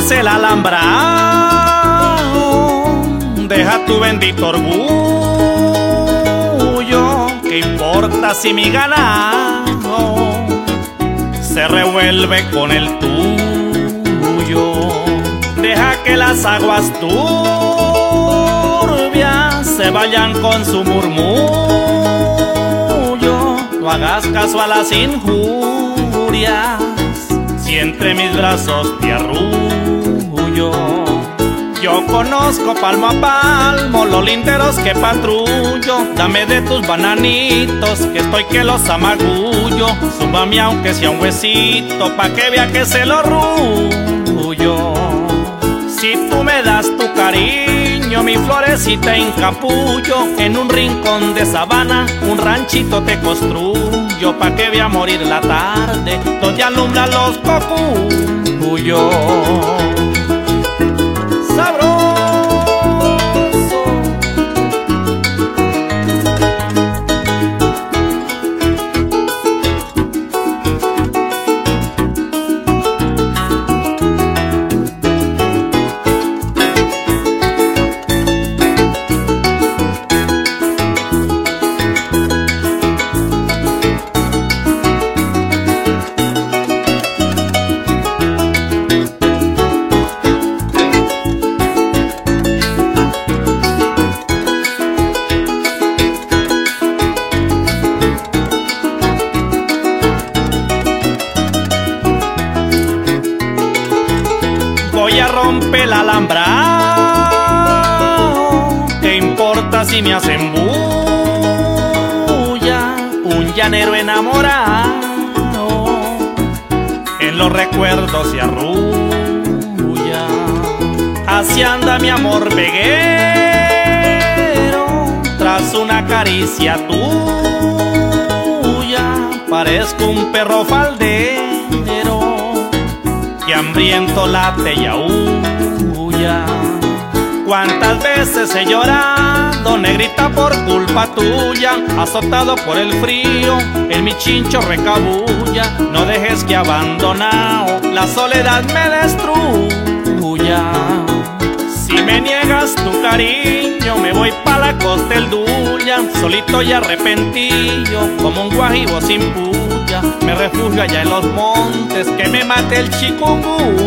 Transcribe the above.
cruzamos el alambrado, deja tu bendito orgullo. ¿Qué importa si mi ganado se revuelve con el tuyo? Deja que las aguas turbias se vayan con su murmullo. No hagas caso a las injurias si entre mis brazos te arrullo. Yo conozco palmo a palmo los linderos que patrullo. Dame de tus bananitos, que estoy que los amagullo. Súbame aunque sea un huesito, pa' que vea que se lo rullo. Si tú me das tu cariño, mi florecita en capullo, en un rincón de sabana, un ranchito te construyo, pa' que vea morir la tarde, donde alumbra los cocuyos. Romper el alambrado. ¿Qué importa si me hacen bulla? Un llanero enamorado. En los recuerdos se arrulla. Así anda mi amor veguero. Tras una caricia tuya. Parezco un perro faldero hambriento late y. Cuántas veces he llorado, negrita, por culpa tuya, azotado por el frío, en mi chincho recabulla. No dejes que abandonado la soledad me destruya. Si me niegas tu cariño, me voy pa' la costa del Duya, solito y arrepentido, como un guajibo sin puya. Me refugio allá en los montes, que me mate el chikungunya.